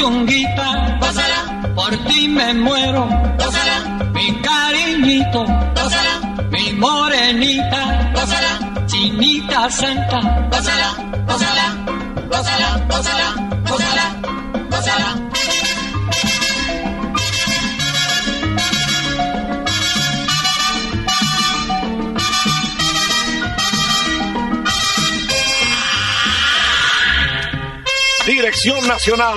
Chunguita, gózala, por ti me muero, gózala, mi cariñito, gózala, mi morenita, gózala, chinita santa, gózala, gózala, gózala, gózala, gózala, gózala. Dirección Nacional,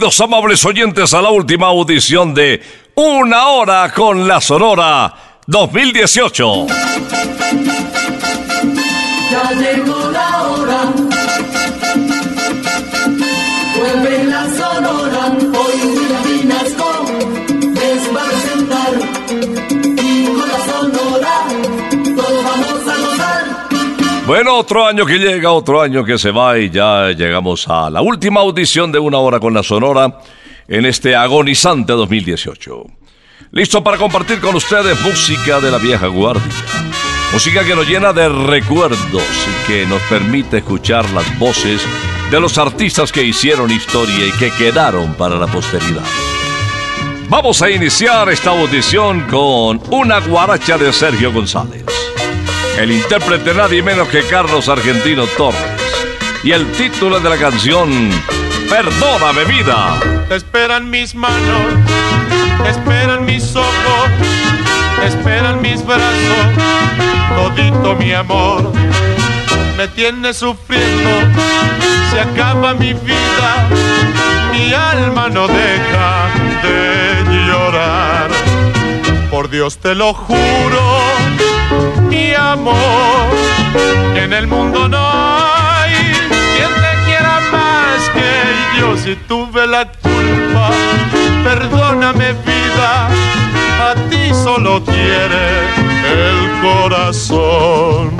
Amables oyentes a la última audición de Una hora con la Sonora 2018. Otro año que llega, otro año que se va y ya llegamos a la última audición de una hora con la Sonora en este agonizante 2018. Listo para compartir con ustedes música de la vieja guardia. Música que nos llena de recuerdos y que nos permite escuchar las voces de los artistas que hicieron historia y que quedaron para la posteridad. Vamos a iniciar esta audición con una guaracha de Sergio González. El intérprete nadie menos que Carlos Argentino Torres. Y el título de la canción, Perdóname vida. Te esperan mis manos, esperan mis ojos, esperan mis brazos, todito mi amor. Me tienes sufriendo, se acaba mi vida, mi alma no deja de llorar. Por Dios te lo juro mi amor. En el mundo no hay quien te quiera más que yo si tuve la culpa perdóname vida, a ti solo quiere el corazón.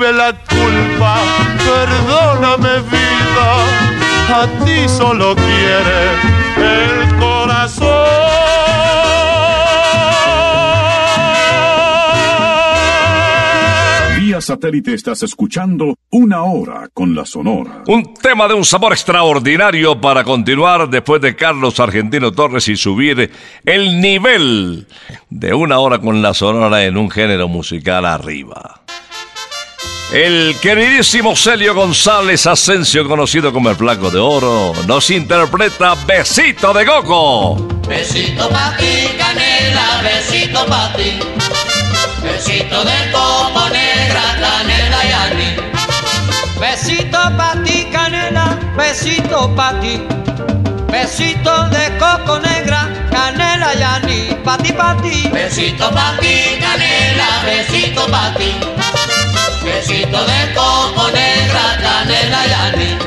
tuve la culpa, perdóname vida, a ti solo quiere el corazón. satélite estás escuchando Una Hora con la Sonora. Un tema de un sabor extraordinario para continuar después de Carlos Argentino Torres y subir el nivel de Una Hora con la Sonora en un género musical arriba. El queridísimo Celio González Asensio, conocido como el Flaco de Oro, nos interpreta Besito de Coco. Besito pa' ti, canela, besito pa' ti. Besito de coco negra, canela y anís. Besito pa' ti, canela, besito pa' ti. Besito de coco negra, canela y anís. Pa' ti, pa' ti. Besito pa' ti, canela, besito pa' ti. Besito de coco negra, canela y anís.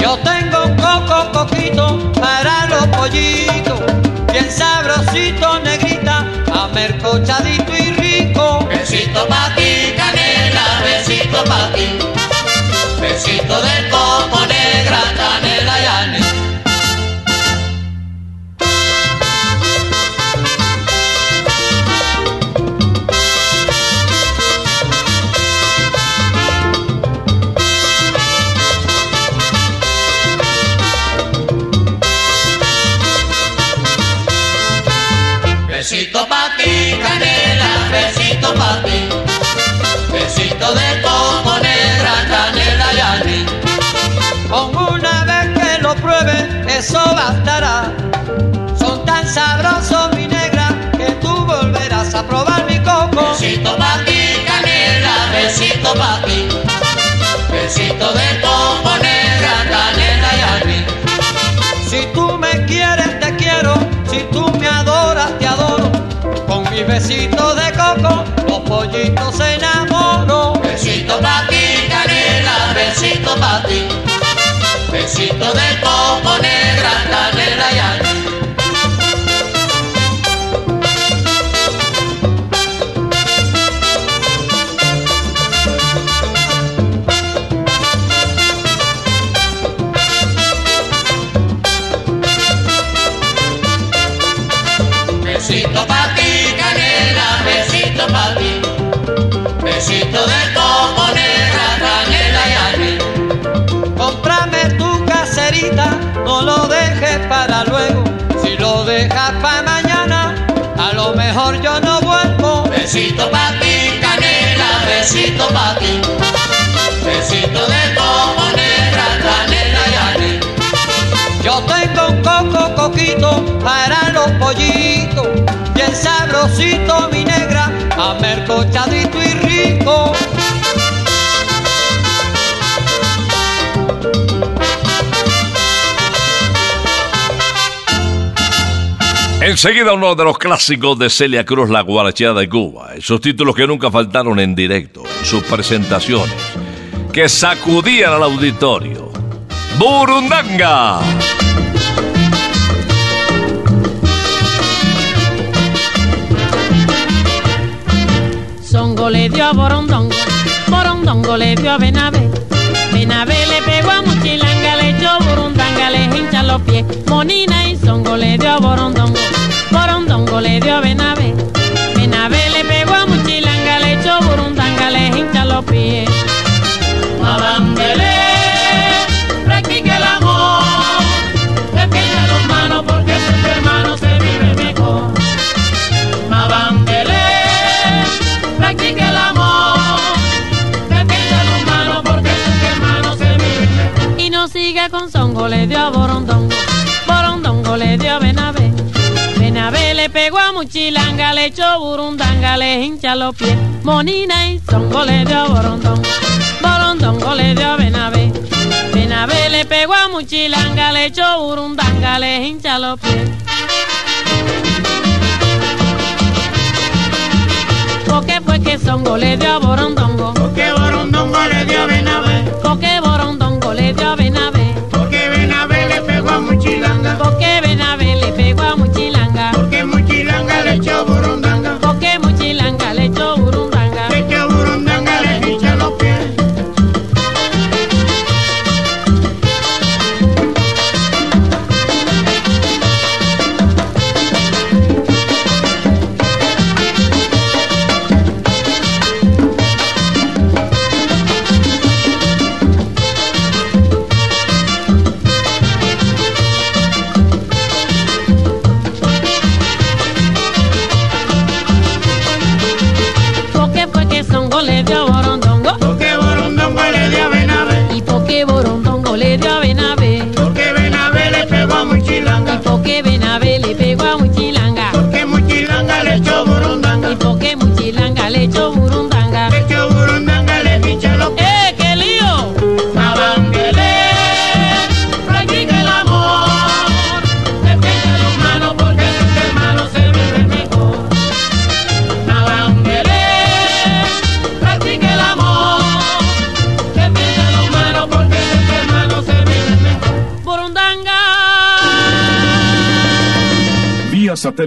Yo tengo coco coquito para los pollitos, bien sabrosito negrita, amercochadito y rico. Besito pa' ti, canela, besito pa' ti. Besito de besito pa' ti. Besito de coco negra, canela y. Con una vez que lo pruebe, eso bastará. Son tan sabrosos, mi negra, que tú volverás a probar mi coco. Besito pa' ti, canela, besito pa' ti. Besito de coco negra, canela y. Si tú me quieres, te quiero. Si tú me adoras, te adoro. Con mi besito de Besito de coco besito de negra. Yo tengo un coco coquito para los pollitos, bien sabrosito mi negra, amercochadito y rico. Enseguida uno de los clásicos de Celia Cruz, La Guarachea de Cuba. Esos títulos que nunca faltaron en directo, sus presentaciones, que sacudían al auditorio. ¡Burundanga! Songo le dio a Borondongo, Borondongo le dio a Benabé, Benabé le pegó a Mochila burundanga, le hincha los pies. Monina y Zongo le dio a Borondongo, Borondongo le dio a Benavé. Benavé le pegó a Muchilanga, le echó burundanga, le hincha los pies. Madame le dio a Borondongo, Borondongo le dio a Benavé. Benavé le pegó a Muchilanga, le echó burundanga, le hincha los pies. Monina y Zongo le dio a Borondongo, Borondongo le dio a Benavé. Benavé le pegó a Muchilanga, le echó burundanga, le hincha los pies. Porque fue que Zongo le dio a Borondongo, Porque Borondongo le dio a Benavé, porque Borondongo le dio a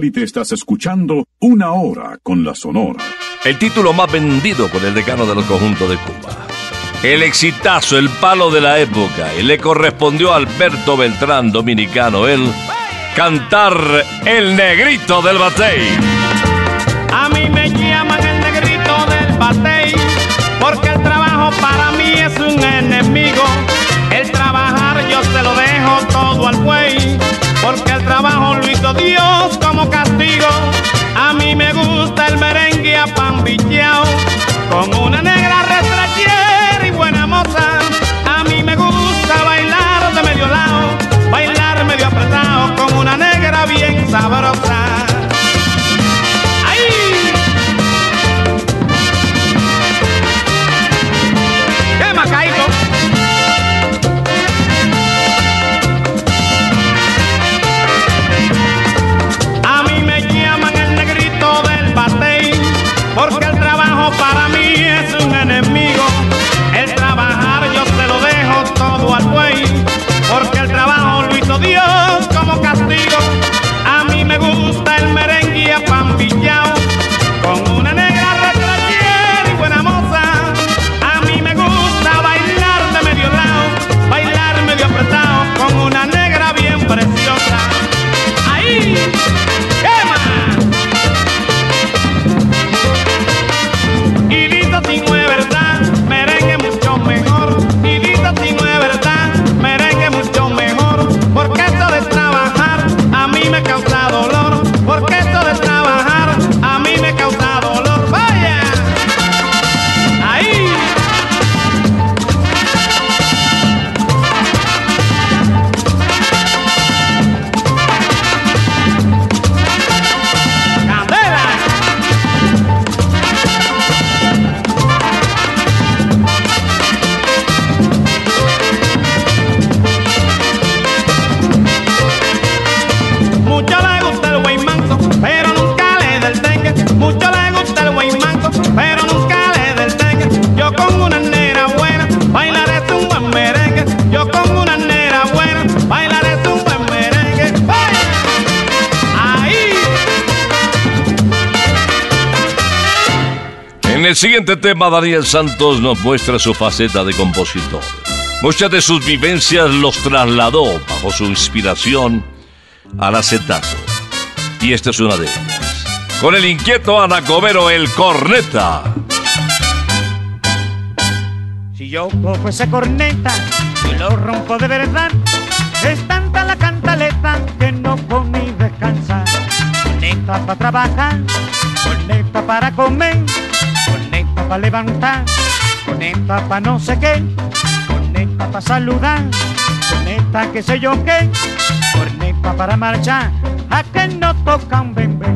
satélite estás escuchando Una Hora con la Sonora. El título más vendido por el decano de los conjuntos de Cuba. El exitazo, el palo de la época. Y le correspondió a Alberto Beltrán, dominicano, él, cantar El Negrito del Batey. A mí me llaman el negrito del batey, porque el trabajo para mí es un enemigo. El trabajar yo se lo dejo todo al buey, porque el trabajo lo hizo Dios castigo. A mí me gusta el merengue apambicheao, con una negra siguiente tema, Daniel Santos nos muestra su faceta de compositor. Muchas de sus vivencias los trasladó bajo su inspiración al acetato. Y esta es una de ellas. Con el inquieto Anacobero, el corneta. Si yo cojo ese corneta y lo rompo de verdad, es tanta la cantaleta que no puedo ni descansar. Corneta para trabajar, corneta para comer, para levantar, corneta para no sé qué, corneta para saludar, corneta que sé yo qué, corneta para marchar, a que no tocan bembé.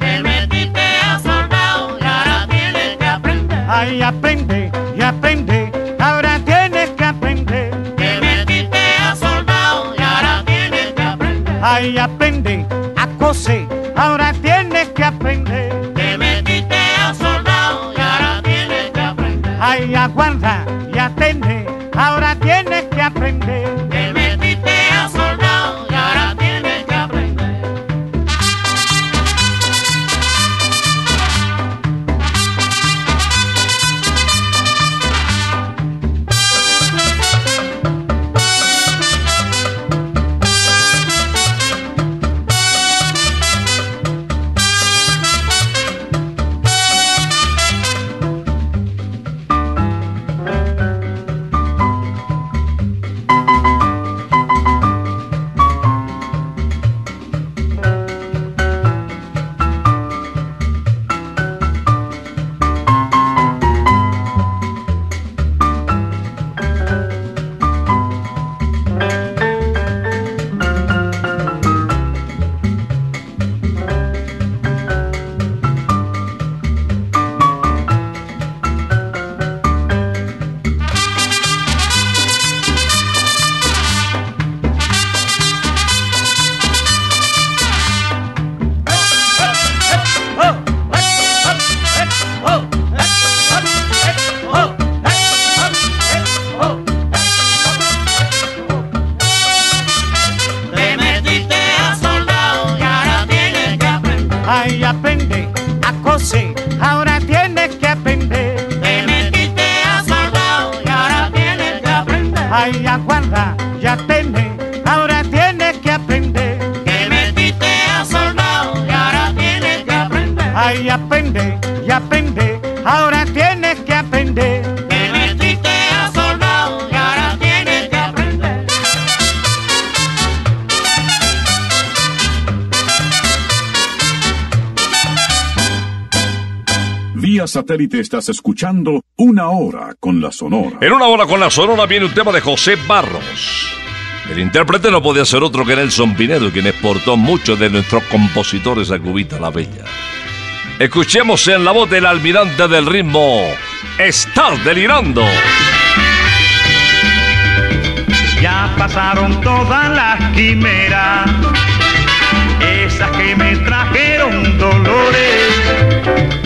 Te metiste a soldado y ahora tienes que aprender. Ay, aprende y aprende, ahora tienes que aprender. Te metiste a soldado y ahora tienes que aprender. Ay, aprende a coser, ahora tienes que aprender. Te metiste a soldado y ahora tienes que aprender. Ay, aguarda y atende, ahora tienes que aprender. Satélite estás escuchando Una Hora con la Sonora. En una hora con la sonora viene un tema de José Barros. El intérprete no podía ser otro que Nelson Pinedo, quien exportó muchos de nuestros compositores a Cubita la Bella. Escuchemos en la voz del almirante del ritmo, Estar delirando. Ya pasaron todas las quimeras, esas que me trajeron dolores.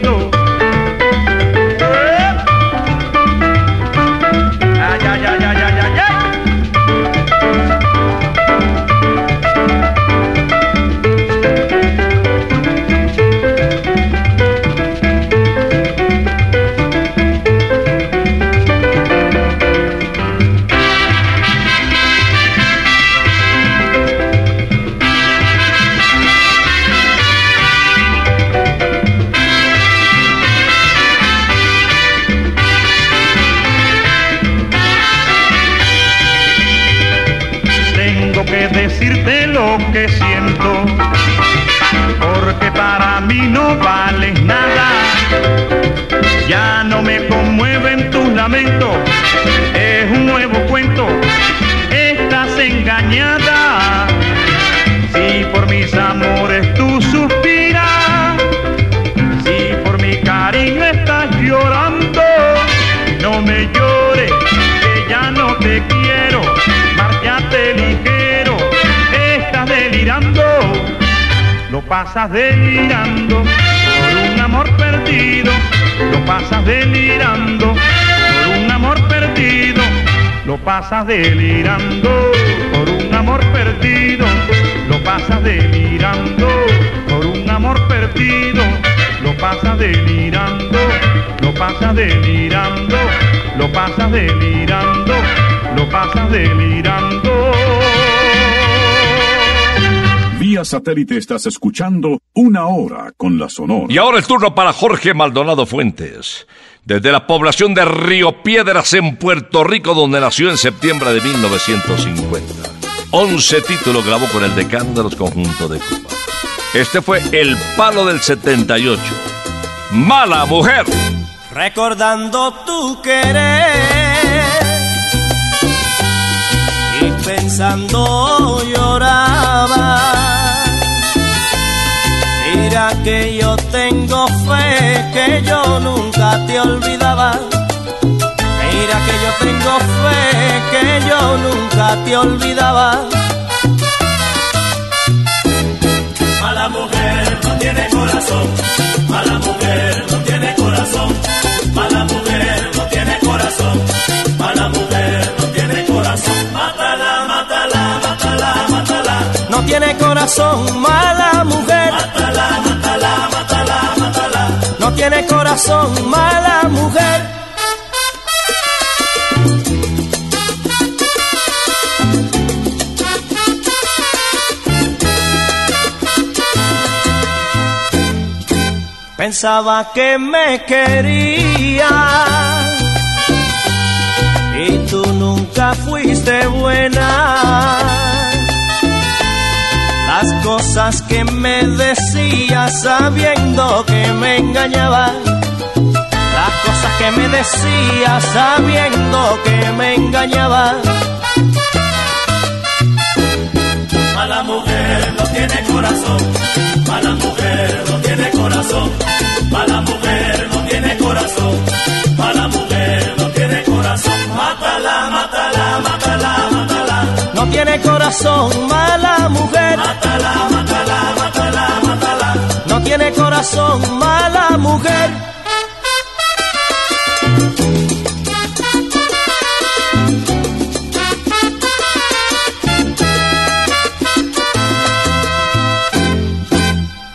Pasas delirando por un amor perdido, lo pasas delirando por un amor perdido, lo pasas delirando, lo pasas delirando, lo pasas delirando, lo pasas delirando. Vía satélite estás escuchando Una Hora con la Sonora. Y ahora el turno para Jorge Maldonado Fuentes. Desde la población de Río Piedras en Puerto Rico, donde nació en septiembre de 1950. 11 títulos grabó con el decano de los conjuntos de Cuba. Este fue El Palo del 78. Mala Mujer. recordando tu querer y pensando lloraba. Mira que yo tengo fe que yo nunca te olvidaba. Mira que yo tengo fe que yo nunca te olvidaba. Mala mujer no tiene corazón, mala mujer no tiene corazón, mala mujer no tiene corazón, mala mujer no tiene corazón. Mátala, mátala, mátala, mátala, No tiene corazón, mala mujer. mátala, mátala, mátala, mátala. Tiene corazón, mala mujer. Pensaba que me quería y tú nunca fuiste buena. Las cosas que me decías sabiendo que me engañabas. Las cosas que me decías sabiendo que me engañabas. Mala mujer no tiene corazón, mala mujer no tiene corazón, mala mujer no tiene corazón, mala mujer no tiene corazón. Mátala, mátala, mátala, mátala, No tiene corazón, mala tiene corazón, mala mujer.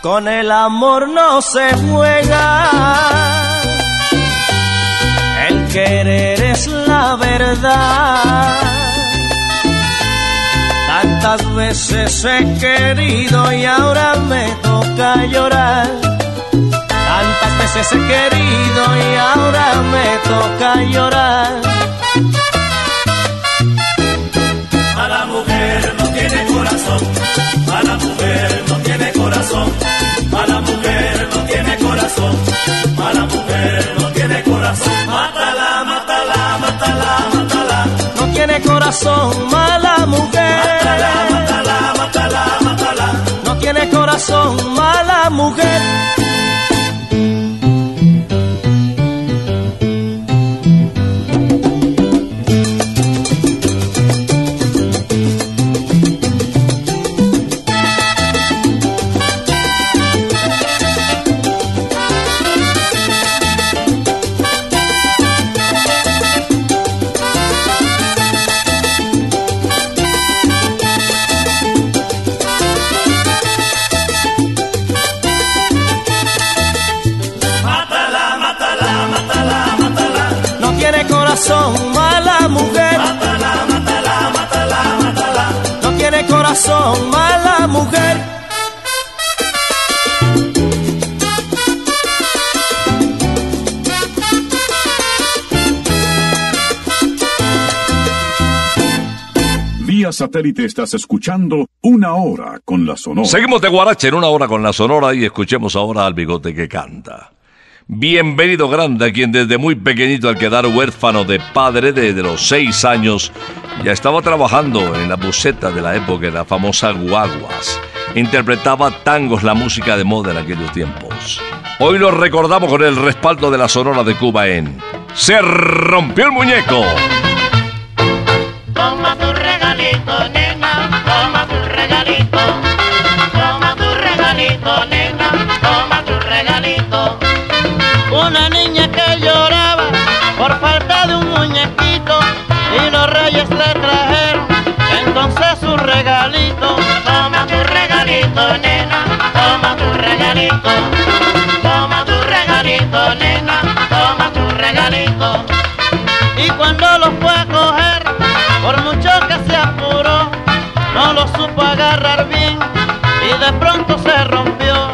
Con el amor no se juega. El querer es la verdad. Tantas veces he querido y ahora me toca llorar. Tantas veces he querido y ahora me toca llorar. Mala mujer no tiene corazón, mala mujer corazón, mala mujer. Satélite estás escuchando Una Hora con la Sonora. Seguimos de Guarache en una hora con la Sonora y escuchemos ahora al bigote que canta. Bienvenido Grande, a quien desde muy pequeñito al quedar huérfano de padre desde los seis años, ya estaba trabajando en la buceta de la época, la famosa Guaguas. Interpretaba tangos, la música de moda en aquellos tiempos. Hoy lo recordamos con el respaldo de la Sonora de Cuba en Se rompió el muñeco. Regalito, nena, toma tu regalito. Toma tu regalito, nena, toma tu regalito. Una niña que lloraba por falta de un muñequito y los reyes le trajeron entonces su regalito. Toma tu regalito, nena, toma tu regalito. Toma tu regalito, nena, toma tu regalito. Y cuando lo fue a coger, por mucho que se apuró, no lo supo agarrar bien y de pronto se rompió.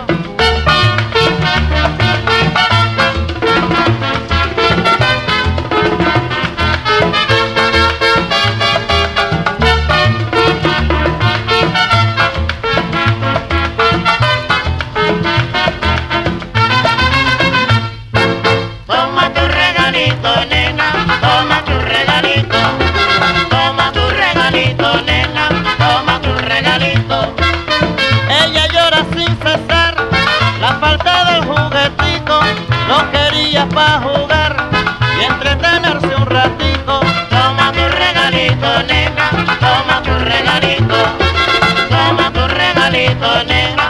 Quería para jugar y entretenerse un ratico. Toma tu regalito, nena, toma tu regalito. Toma tu regalito, nena,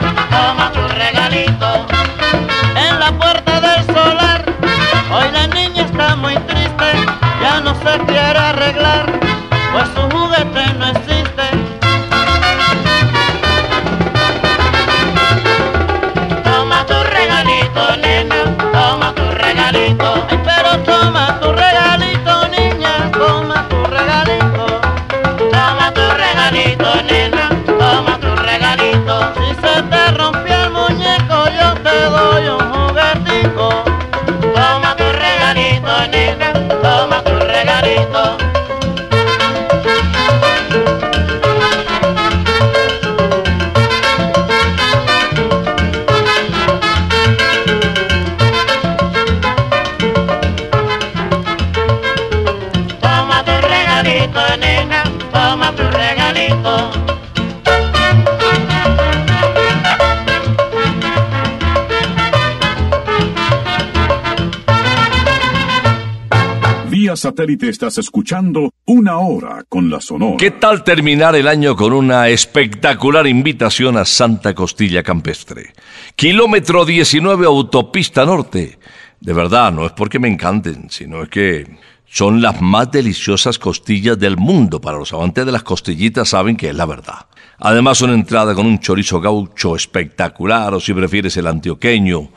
satélite estás escuchando Una Hora con la Sonora. ¿Qué tal terminar el año con una espectacular invitación a Santa Costilla Campestre? Kilómetro 19 Autopista Norte. De verdad, no es porque me encanten, sino es que son las más deliciosas costillas del mundo. Para los amantes de las costillitas saben que es la verdad. Además, una entrada con un chorizo gaucho espectacular, o si prefieres el antioqueño,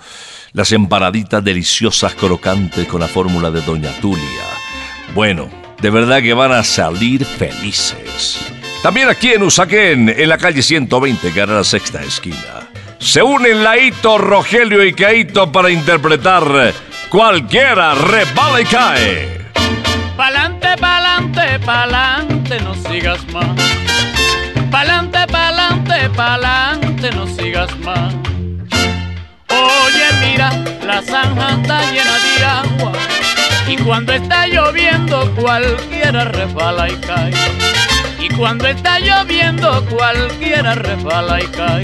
las empanaditas deliciosas crocantes con la fórmula de Doña Tulia. Bueno, de verdad que van a salir felices. También aquí en Usaquén, en la calle 120, que era la sexta esquina. Se unen Laito, Rogelio y Caito para interpretar Cualquiera rebala y cae. Pa'lante, pa'lante, pa'lante, no sigas más. Pa'lante, pa'lante, pa'lante, no sigas más. Oye, mira, la zanja está llena de agua. Y cuando está lloviendo, cualquiera resbala y cae. Y cuando está lloviendo, cualquiera resbala y cae.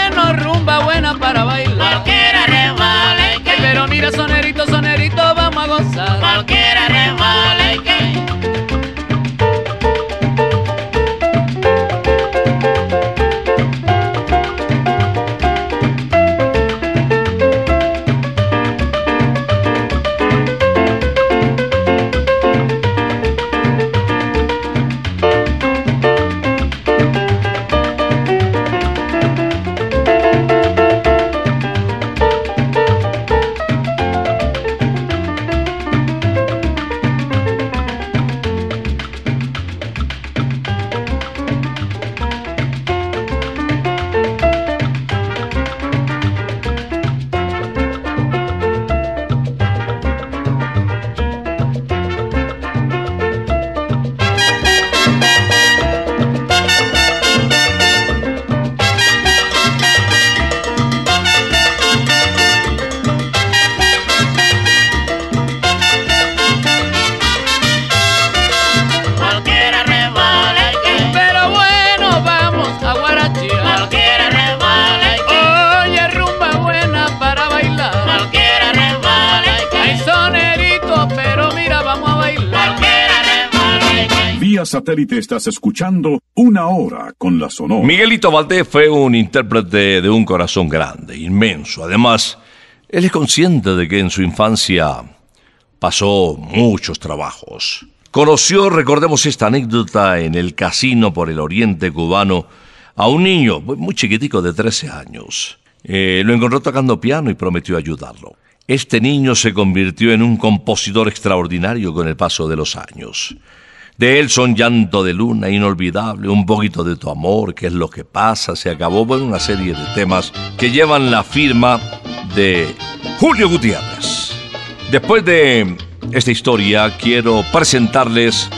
buena para bailar. Cualquiera cae. pero mira, sonerito, sonerito, vamos a gozar. Cualquiera rebala satélite estás escuchando Una Hora con la Sonora. Miguelito Valdés fue un intérprete de un corazón grande, inmenso. Además, él es consciente de que en su infancia pasó muchos trabajos. Conoció, recordemos esta anécdota, en el casino por el oriente cubano, a un niño muy chiquitico de 13 años. Eh, lo encontró tocando piano y prometió ayudarlo. Este niño se convirtió en un compositor extraordinario con el paso de los años. De él son Llanto de Luna, Inolvidable, Un poquito de tu amor, ¿Qué es lo que pasa? Se acabó, bueno, una serie de temas que llevan la firma de Julio Gutiérrez. Después de esta historia, quiero presentarles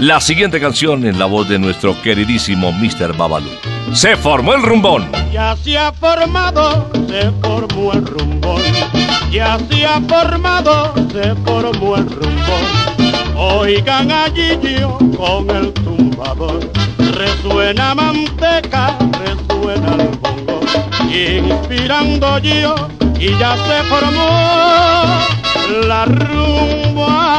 la siguiente canción en la voz de nuestro queridísimo Mr. Babalu. Se formó el rumbón. Ya se ha formado, se formó el rumbón. Ya se ha formado, se formó el rumbón. Oigan allí yo con el tumbador. Resuena manteca, resuena el bongo. Inspirando yo y ya se formó la rumba.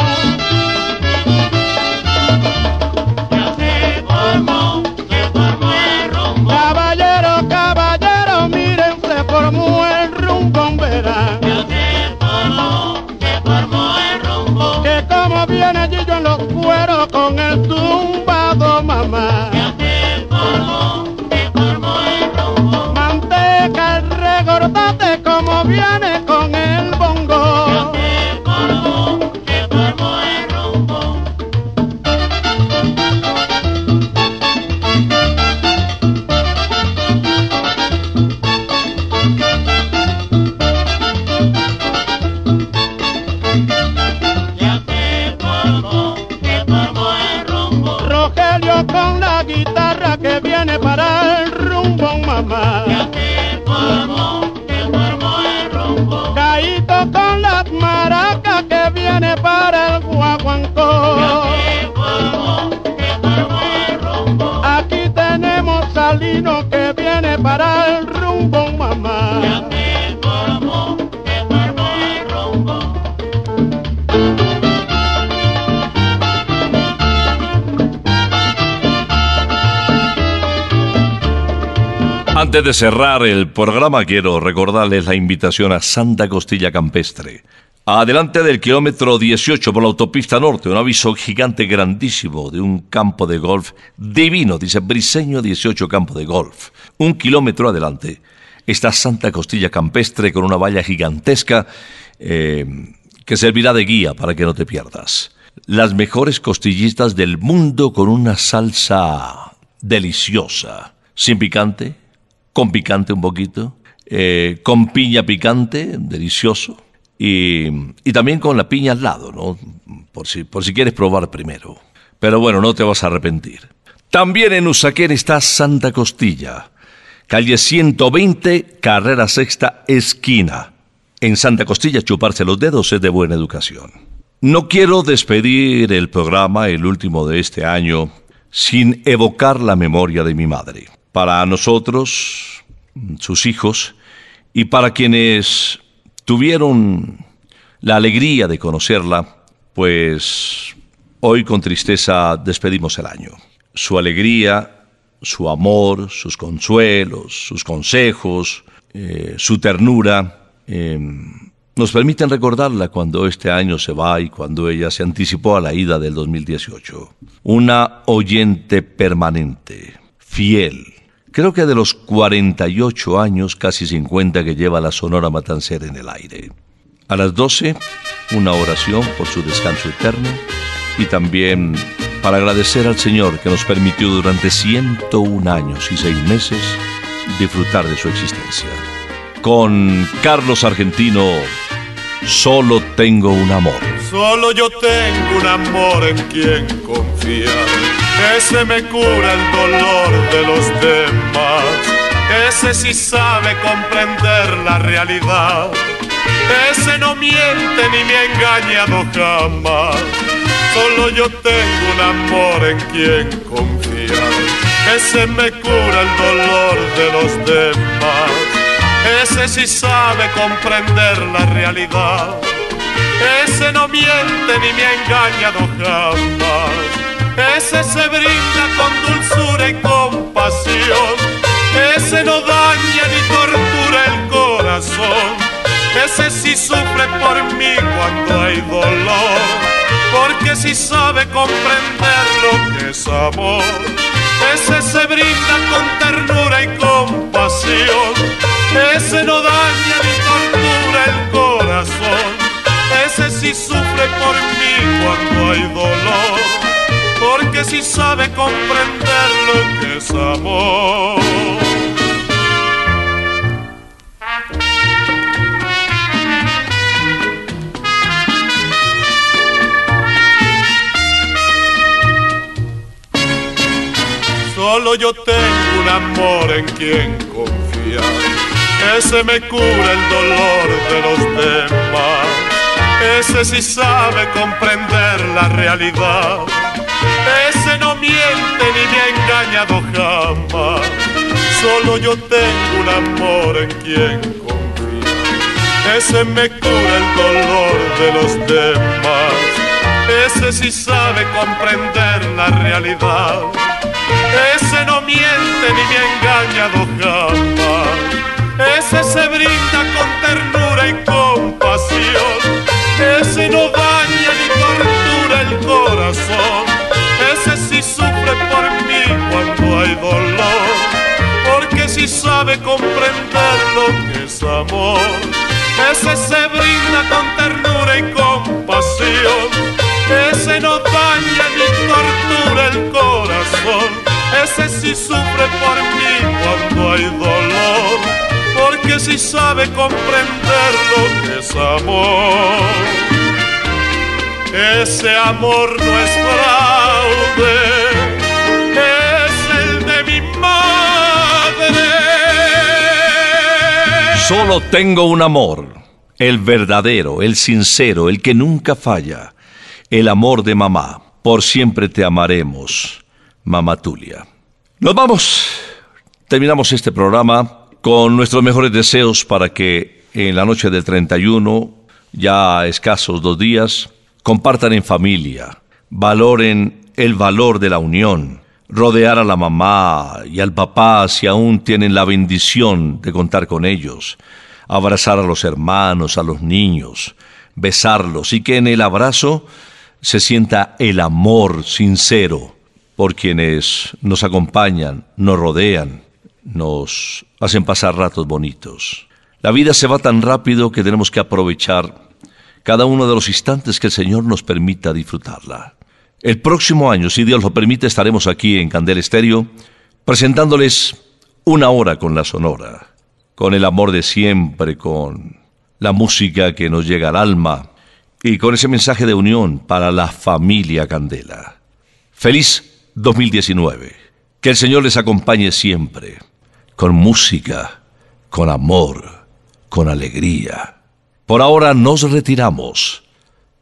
Formó el rumbo, verán. Ya se formó, se formó el rumbo. Que como viene en los cueros con el tumbado, mamá. Se formó, se formó el rumbo. Manteca, recordate cerrar el programa, quiero recordarles la invitación a Santa Costilla Campestre. Adelante del kilómetro 18 por la autopista norte, un aviso gigante grandísimo de un campo de golf divino, dice Briseño 18 campo de golf. Un kilómetro adelante está Santa Costilla Campestre con una valla gigantesca eh, que servirá de guía para que no te pierdas. Las mejores costillitas del mundo con una salsa deliciosa, sin picante, con picante un poquito, eh, con piña picante, delicioso, y, y también con la piña al lado, ¿no? Por si, por si quieres probar primero. Pero bueno, no te vas a arrepentir. También en Usaquén está Santa Costilla, calle 120, carrera sexta, esquina. En Santa Costilla chuparse los dedos es de buena educación. No quiero despedir el programa, el último de este año, sin evocar la memoria de mi madre. Para nosotros, sus hijos, y para quienes tuvieron la alegría de conocerla, pues hoy con tristeza despedimos el año. Su alegría, su amor, sus consuelos, sus consejos, eh, su ternura, eh, nos permiten recordarla cuando este año se va y cuando ella se anticipó a la ida del 2018. Una oyente permanente, fiel. Creo que de los 48 años, casi 50 que lleva la Sonora Matancera en el aire. A las 12, una oración por su descanso eterno y también para agradecer al Señor que nos permitió durante 101 años y 6 meses disfrutar de su existencia. Con Carlos Argentino, solo tengo un amor. Solo yo tengo un amor en quien confiar. Ese me cura el dolor de los demás. Ese sí sabe comprender la realidad. Ese no miente ni me ha engañado jamás. Solo yo tengo un amor en quien confiar. Ese me cura el dolor de los demás. Ese sí sabe comprender la realidad. Ese no miente ni me ha engañado jamás. Ese se brinda con dulzura y compasión. Ese no daña ni tortura el corazón. Ese sí sufre por mí cuando hay dolor. Porque sí sabe comprender lo que es amor. Ese se brinda con ternura y compasión. Ese no daña ni tortura el corazón. Ese sí sufre por mí cuando hay dolor. Porque sí sabe comprender lo que es amor. Solo yo tengo un amor en quien confiar. Ese me cura el dolor de los demás. Ese sí sabe comprender la realidad. Ese no miente ni me ha engañado jamás. Solo yo tengo un amor en quien confiar. Ese me cura el dolor de los demás. Ese sí sabe comprender la realidad. Ese no miente ni me ha engañado jamás. Ese se brinda con ternura y compasión. Ese no daña ni tortura el corazón. Porque sí sabe comprender lo que es amor. Ese se brinda con ternura y compasión. Ese no daña ni tortura el corazón. Ese sí sufre por mí cuando hay dolor. Porque sí sabe comprender lo que es amor. Ese amor no es fraude. Solo tengo un amor, el verdadero, el sincero, el que nunca falla, el amor de mamá. Por siempre te amaremos, mamá Tulia. Nos vamos. Terminamos este programa con nuestros mejores deseos para que en la noche del 31, ya escasos dos días, compartan en familia, valoren el valor de la unión, rodear a la mamá y al papá si aún tienen la bendición de contar con ellos, abrazar a los hermanos, a los niños, besarlos y que en el abrazo se sienta el amor sincero por quienes nos acompañan, nos rodean, nos hacen pasar ratos bonitos. La vida se va tan rápido que tenemos que aprovechar cada uno de los instantes que el Señor nos permita disfrutarla. El próximo año, si Dios lo permite, estaremos aquí en Candel Estéreo presentándoles una hora con la Sonora, con el amor de siempre, con la música que nos llega al alma y con ese mensaje de unión para la familia Candela. Feliz 2019. Que el Señor les acompañe siempre, con música, con amor, con alegría. Por ahora nos retiramos.